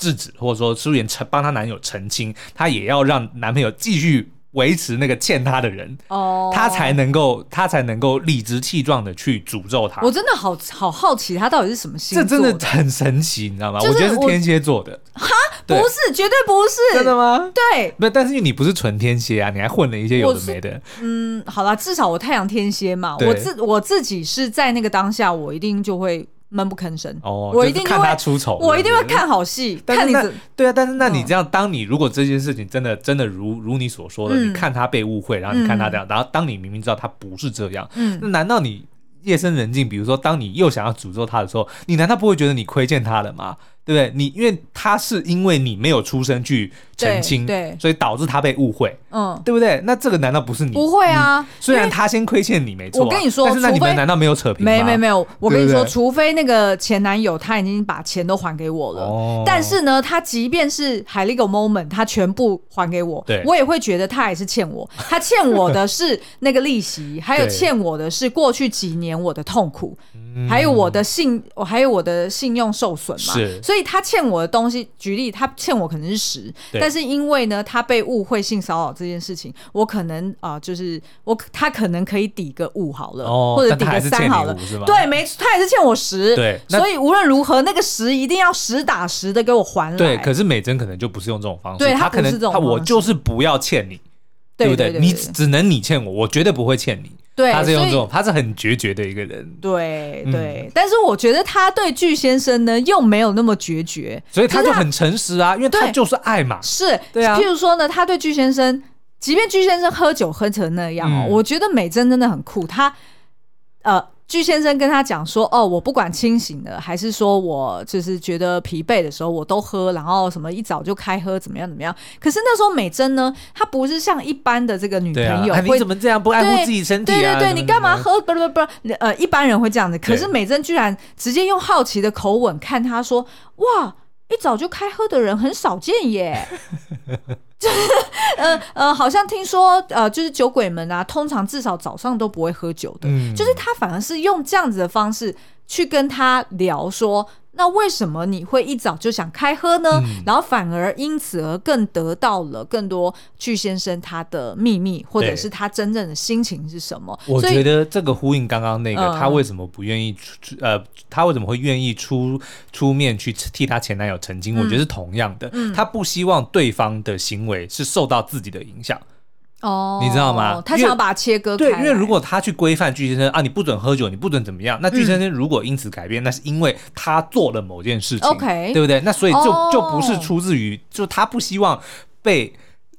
制止，或者说出言澄帮她男友澄清，她也要让男朋友继续维持那个欠她的人，哦，她才能够，她才能够理直气壮的去诅咒他。我真的好好好奇，他到底是什么星座？这真的很神奇，你知道吗？我觉得是天蝎座的。哈，不是，绝对不是。真的吗？对，不，但是因为你不是纯天蝎啊，你还混了一些有的没的。嗯，好啦，至少我太阳天蝎嘛，我自我自己是在那个当下，我一定就会。闷不吭声。哦，我一定看他出丑，我一定会看好戏。看你对啊，但是那你这样，当你如果这件事情真的真的如如你所说的，你看他被误会，然后你看他这样，然后当你明明知道他不是这样，那难道你夜深人静，比如说当你又想要诅咒他的时候，你难道不会觉得你亏欠他了吗？对不对？你因为他是因为你没有出声去澄清，对，所以导致他被误会，嗯，对不对？那这个难道不是你？不会啊，虽然他先亏欠你没错，我跟你说，但是那你们难道没有扯平吗？没没没有，我跟你说，除非那个前男友他已经把钱都还给我了，但是呢，他即便是海利 moment，他全部还给我，对，我也会觉得他还是欠我，他欠我的是那个利息，还有 欠我的是过去几年我的痛苦，还有我的信，我还有我的信用受损嘛，是，所以。他欠我的东西，举例，他欠我可能是十对，但是因为呢，他被误会性骚扰这件事情，我可能啊、呃，就是我他可能可以抵个五好了，哦、或者抵个三好了，对，没错，他也是欠我十，对，所以无论如何，那个十一定要实打实的给我还来。对，可是美珍可能就不是用这种方式，对他可能他我就是不要欠你，对不对？你只能你欠我，我绝对不会欠你。对，他是用这种，他是很决绝的一个人。对对，嗯、但是我觉得他对巨先生呢，又没有那么决绝，所以他就很诚实啊，因为他就是爱嘛。是，对啊。譬如说呢，他对巨先生，即便巨先生喝酒喝成那样哦，嗯、我觉得美珍真的很酷，他呃。巨先生跟他讲说：“哦，我不管清醒的，还是说我就是觉得疲惫的时候，我都喝，然后什么一早就开喝，怎么样怎么样。可是那时候美珍呢，她不是像一般的这个女朋友，你怎么这样不爱护自己身体啊？对对对，你干嘛喝？不不不，呃，一般人会这样子。可是美珍居然直接用好奇的口吻看他说：哇，一早就开喝的人很少见耶。”就是呃呃，好像听说呃，就是酒鬼们啊，通常至少早上都不会喝酒的。嗯，就是他反而是用这样子的方式去跟他聊说。那为什么你会一早就想开喝呢？嗯、然后反而因此而更得到了更多巨先生他的秘密，或者是他真正的心情是什么？我觉得这个呼应刚刚那个，嗯、他为什么不愿意出？呃，他为什么会愿意出出面去替他前男友澄清？嗯、我觉得是同样的，嗯、他不希望对方的行为是受到自己的影响。哦，你知道吗？他想要把它切割开。对，因为如果他去规范巨先生啊，你不准喝酒，你不准怎么样？那巨先生如果因此改变，嗯、那是因为他做了某件事情，OK，对不对？那所以就、哦、就不是出自于，就他不希望被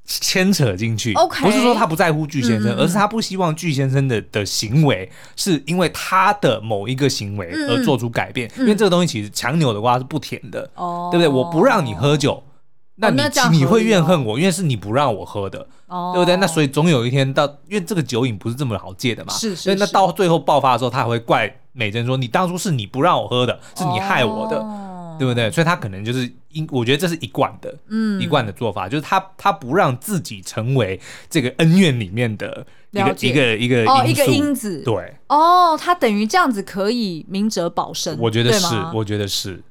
牵扯进去。Okay, 不是说他不在乎巨先生，嗯、而是他不希望巨先生的的行为是因为他的某一个行为而做出改变。嗯、因为这个东西其实强扭的瓜是不甜的，哦、对不对？我不让你喝酒，那你、你会怨恨我，因为是你不让我喝的，哦、对不对？那所以总有一天到，因为这个酒瘾不是这么好戒的嘛，是是是。所以那到最后爆发的时候，他还会怪美珍说：“你当初是你不让我喝的，是你害我的。哦”对不对？所以他可能就是因，我觉得这是一贯的，嗯，一贯的做法，就是他他不让自己成为这个恩怨里面的一个一个一个哦一个因子，对，哦，他等于这样子可以明哲保身，我觉得是，我觉得是，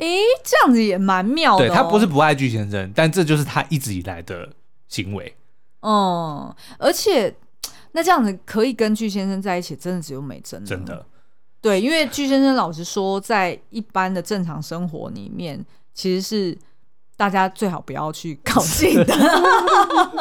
哎，这样子也蛮妙的、哦。对，他不是不爱具先生，但这就是他一直以来的行为。哦、嗯，而且那这样子可以跟具先生在一起，真的只有美珍，真的。对，因为具先生老实说，在一般的正常生活里面，其实是大家最好不要去靠近的。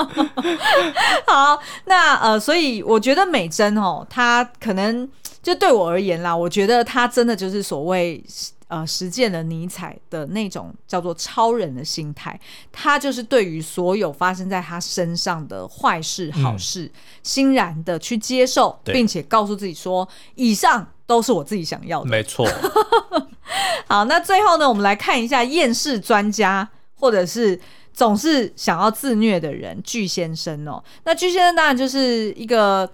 好，那呃，所以我觉得美珍哦，她可能就对我而言啦，我觉得她真的就是所谓。呃，实践了尼采的那种叫做超人的心态，他就是对于所有发生在他身上的坏事、好事，嗯、欣然的去接受，并且告诉自己说，以上都是我自己想要的。没错。好，那最后呢，我们来看一下厌世专家，或者是总是想要自虐的人，巨先生哦。那巨先生当然就是一个。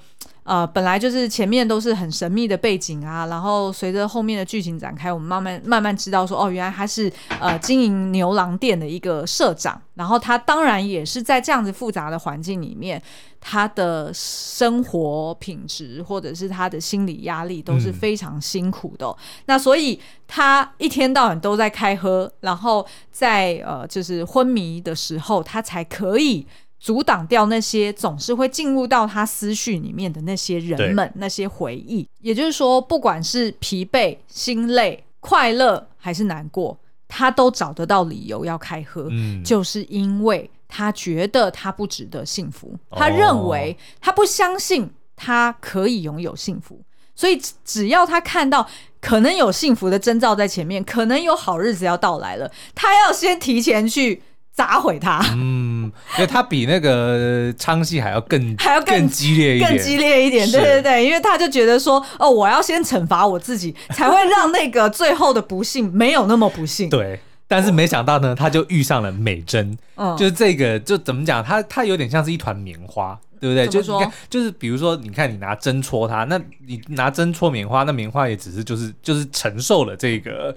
呃，本来就是前面都是很神秘的背景啊，然后随着后面的剧情展开，我们慢慢慢慢知道说，哦，原来他是呃经营牛郎店的一个社长，然后他当然也是在这样子复杂的环境里面，他的生活品质或者是他的心理压力都是非常辛苦的哦。嗯。那所以他一天到晚都在开喝，然后在呃就是昏迷的时候，他才可以。阻挡掉那些总是会进入到他思绪里面的那些人们、那些回忆。也就是说，不管是疲惫、心累、快乐还是难过，他都找得到理由要开喝。嗯，就是因为他觉得他不值得幸福，他认为他不相信他可以拥有幸福，所以只要他看到可能有幸福的征兆在前面，可能有好日子要到来了，他要先提前去。砸毁他，嗯，因为他比那个昌戏还要更 还要更，更激烈一点，更激烈一点，对对对，因为他就觉得说，哦，我要先惩罚我自己，才会让那个最后的不幸没有那么不幸。对，但是没想到呢，他就遇上了美珍，嗯，就是这个，就怎么讲，他他有点像是一团棉花，对不对？就是你看，就是比如说，你看你拿针戳他，那你拿针戳棉花，那棉花也只是就是就是承受了这个。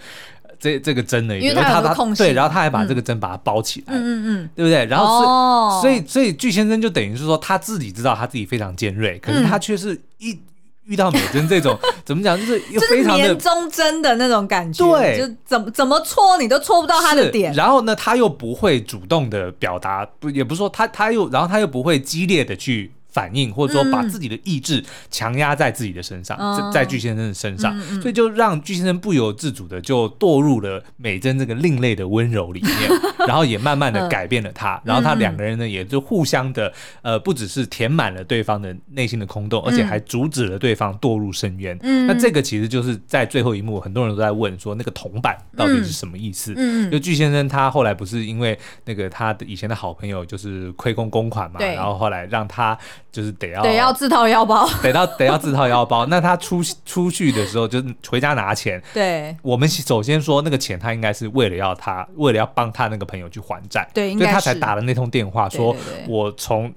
这这个针呢，因为他有空隙，对，然后他还把这个针把它包起来，嗯嗯嗯，对不对？然后所以、哦、所以所以巨先生就等于是说他自己知道他自己非常尖锐，可是他却是一遇到美珍这种 怎么讲，就是又非常的棉中针的那种感觉，对，就怎么怎么戳你都戳不到他的点。然后呢，他又不会主动的表达，不也不是说他他又然后他又不会激烈的去。反应，或者说把自己的意志强压在自己的身上，嗯、在巨先生的身上，所以就让巨先生不由自主的就堕入了美珍这个另类的温柔里面，然后也慢慢的改变了他，嗯、然后他两个人呢也就互相的呃，不只是填满了对方的内心的空洞，而且还阻止了对方堕入深渊。嗯、那这个其实就是在最后一幕，很多人都在问说那个铜板到底是什么意思？嗯、就巨先生他后来不是因为那个他的以前的好朋友就是亏空公款嘛，然后后来让他。就是得要得要自掏腰包，得到得要自掏腰包。那他出出去的时候，就回家拿钱。对，我们首先说那个钱，他应该是为了要他，为了要帮他那个朋友去还债。对，所以他才打了那通电话，说我从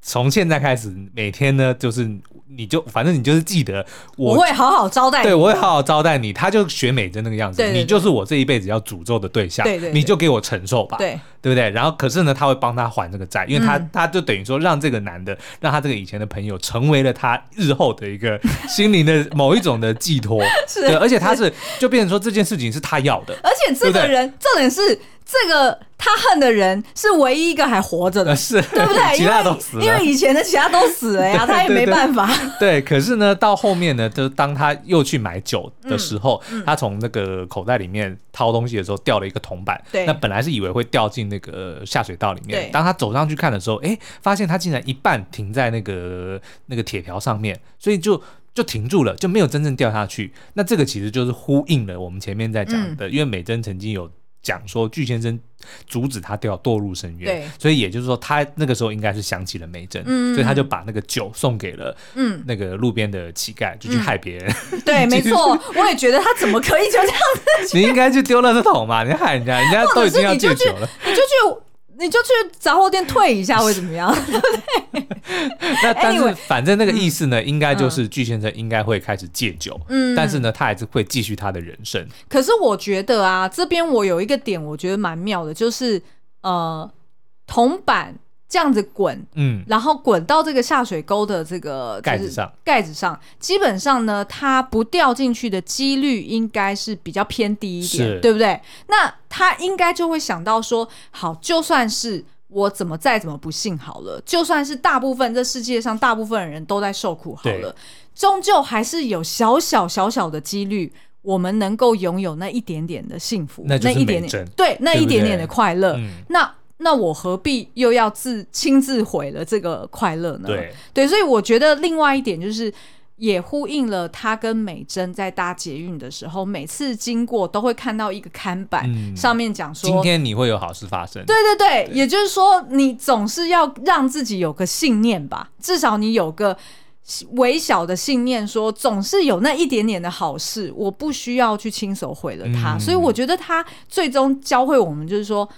从现在开始每天呢，就是。你就反正你就是记得我，我会好好招待你，对，我会好好招待你。他就学美珍那个样子，对对对，你就是我这一辈子要诅咒的对象，对对对，你就给我承受吧，对，对不对？然后可是呢，他会帮他还这个债，因为他、嗯、他就等于说让这个男的，让他这个以前的朋友成为了他日后的一个 心灵的某一种的寄托，是对，而且他是就变成说这件事情是他要的，而且这个人重点是。这个他恨的人是唯一一个还活着的，是对不对？其他都死了，因为以前的其他都死了呀，他也没办法。对，可是呢，到后面呢，就当他又去买酒的时候，他从那个口袋里面掏东西的时候，掉了一个铜板。对，那本来是以为会掉进那个下水道里面，当他走上去看的时候，哎，发现他竟然一半停在那个那个铁条上面，所以就就停住了，就没有真正掉下去。那这个其实就是呼应了我们前面在讲的，因为美珍曾经有。讲说巨先生阻止他掉堕入深渊，对，所以也就是说他那个时候应该是想起了梅珍，嗯，所以他就把那个酒送给了嗯那个路边的乞丐，就去害别人。嗯、对，没错，我也觉得他怎么可以就这样子？你应该去 丢垃圾桶嘛，你害人家，人家都已经要戒酒了，你就去。你就去杂货店退一下 会怎么样？对不对？那但是反正那个意思呢，应该就是巨先生应该会开始戒酒，嗯，但是呢，他还是会继续他的人生。可是我觉得啊，这边我有一个点，我觉得蛮妙的，就是呃，铜板。这样子滚，嗯，然后滚到这个下水沟的这个盖子上，盖子上，基本上呢，它不掉进去的几率应该是比较偏低一点，对不对？那他应该就会想到说，好，就算是我怎么再怎么不幸好了，就算是大部分这世界上大部分的人都在受苦好了，终究还是有小小小小的几率，我们能够拥有那一点点的幸福，那，那一点点，对，那一点点的快乐，嗯、那。那我何必又要自亲自毁了这个快乐呢？对对，所以我觉得另外一点就是，也呼应了他跟美珍在搭捷运的时候，每次经过都会看到一个看板，嗯、上面讲说：“今天你会有好事发生。”对对对，对也就是说，你总是要让自己有个信念吧，至少你有个微小的信念说，说总是有那一点点的好事，我不需要去亲手毁了它。嗯、所以我觉得他最终教会我们，就是说。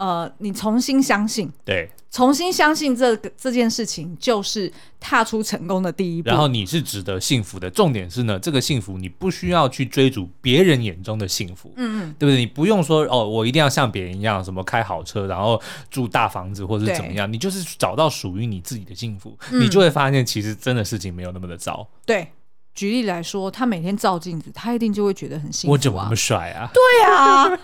呃，你重新相信，对，重新相信这个这件事情就是踏出成功的第一步。然后你是值得幸福的，重点是呢，这个幸福你不需要去追逐别人眼中的幸福，嗯嗯，对不对？你不用说哦，我一定要像别人一样，什么开好车，然后住大房子，或者是怎么样，你就是找到属于你自己的幸福，嗯、你就会发现其实真的事情没有那么的糟。对。举例来说，他每天照镜子，他一定就会觉得很幸福啊。我怎么那么帅啊？对啊。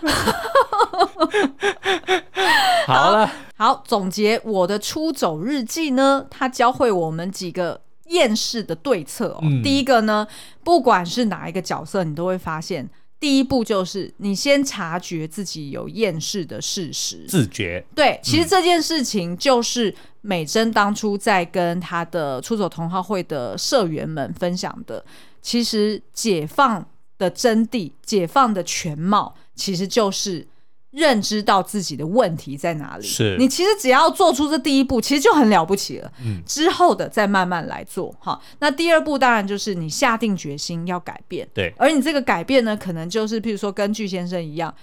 好了，好，总结我的出走日记呢，它教会我们几个厌世的对策哦。嗯。第一个呢，不管是哪一个角色，你都会发现。第一步就是你先察觉自己有厌世的事实，自觉。对，其实这件事情就是美珍当初在跟她的出走同好会的社员们分享的。其实解放的真谛，解放的全貌，其实就是。认知到自己的问题在哪里，是你其实只要做出这第一步，其实就很了不起了。嗯，之后的再慢慢来做哈。那第二步当然就是你下定决心要改变，对。而你这个改变呢，可能就是譬如说跟具先生一样，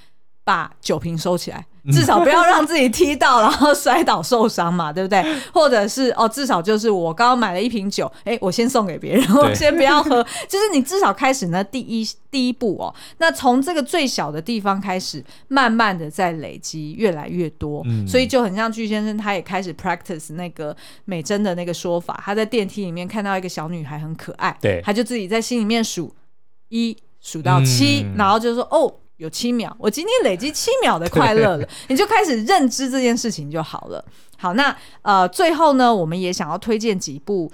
把酒瓶收起来。至少不要让自己踢到，然后摔倒受伤嘛，对不对？或者是哦，至少就是我刚刚买了一瓶酒，哎，我先送给别人，我先不要喝。就是你至少开始呢，第一第一步哦，那从这个最小的地方开始，慢慢的在累积，越来越多。嗯，所以就很像巨先生，他也开始 practice 那个美珍的那个说法。他在电梯里面看到一个小女孩很可爱，对，他就自己在心里面数一数到七，然后就说哦。有七秒，我今天累积七秒的快乐了，你就开始认知这件事情就好了。好，那呃，最后呢，我们也想要推荐几部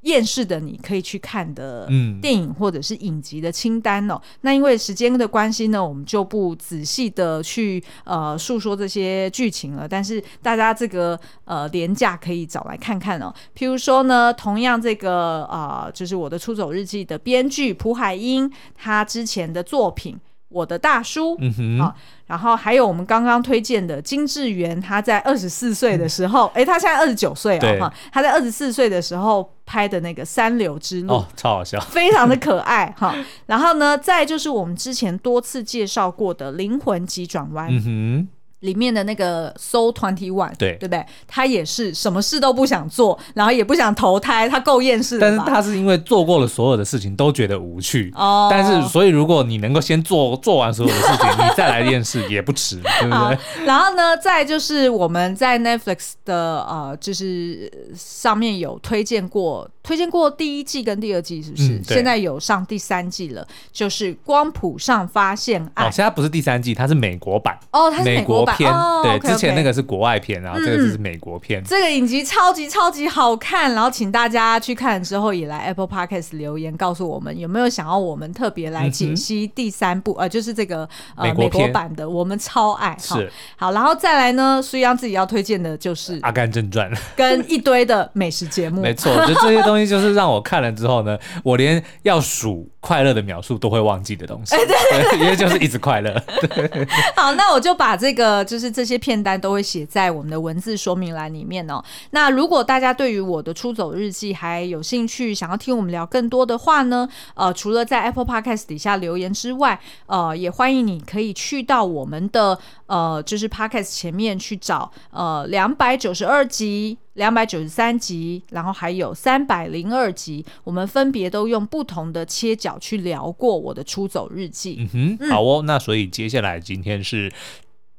厌世的你可以去看的电影或者是影集的清单哦。嗯、那因为时间的关系呢，我们就不仔细的去呃诉说这些剧情了。但是大家这个呃廉价可以找来看看哦。譬如说呢，同样这个啊、呃，就是我的出走日记的编剧朴海英，他之前的作品。我的大叔，嗯哼，好，然后还有我们刚刚推荐的金智媛，他在二十四岁的时候，哎、嗯，他现在二十九岁啊，哈对，他在二十四岁的时候拍的那个《三流之路》，哦，超好笑，非常的可爱，哈。然后呢，再就是我们之前多次介绍过的《灵魂急转弯》，嗯哼。里面的那个 Soul 21，对对不对？他也是什么事都不想做，然后也不想投胎，他够厌世。但是他是因为做过了所有的事情都觉得无趣哦。但是所以如果你能够先做做完所有的事情，你再来厌世也不迟，对不对？然后呢，再就是我们在 Netflix 的呃，就是上面有推荐过，推荐过第一季跟第二季，是不是？嗯、现在有上第三季了，就是光谱上发现爱。哦，现在不是第三季，它是美国版哦，它是美国版。片对，之前那个是国外片，然后这个就是美国片。这个影集超级超级好看，然后请大家去看之后也来 Apple Podcast 留言告诉我们有没有想要我们特别来解析第三部，呃，就是这个呃美国版的，我们超爱。是好，然后再来呢，苏央自己要推荐的就是《阿甘正传》跟一堆的美食节目。没错，就这些东西就是让我看了之后呢，我连要数快乐的秒数都会忘记的东西。对，因为就是一直快乐。好，那我就把这个就是这些片单都会写在我们的文字说明栏里面哦。那如果大家对于我的出走日记还有兴趣，想要听我们聊更多的话呢，呃，除了在 Apple Podcast 底下留言之外，呃，也欢迎你可以去到我们的呃，就是 Podcast 前面去找呃两百九十二集、两百九十三集，然后还有三百零二集，我们分别都用不同的切角去聊过我的出走日记。嗯哼，好哦，那所以接下来今天是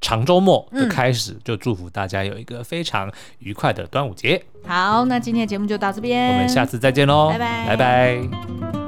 长周末的开始，嗯、就祝福大家有一个非常愉快的端午节。好，那今天的节目就到这边，我们下次再见喽，拜拜，拜拜。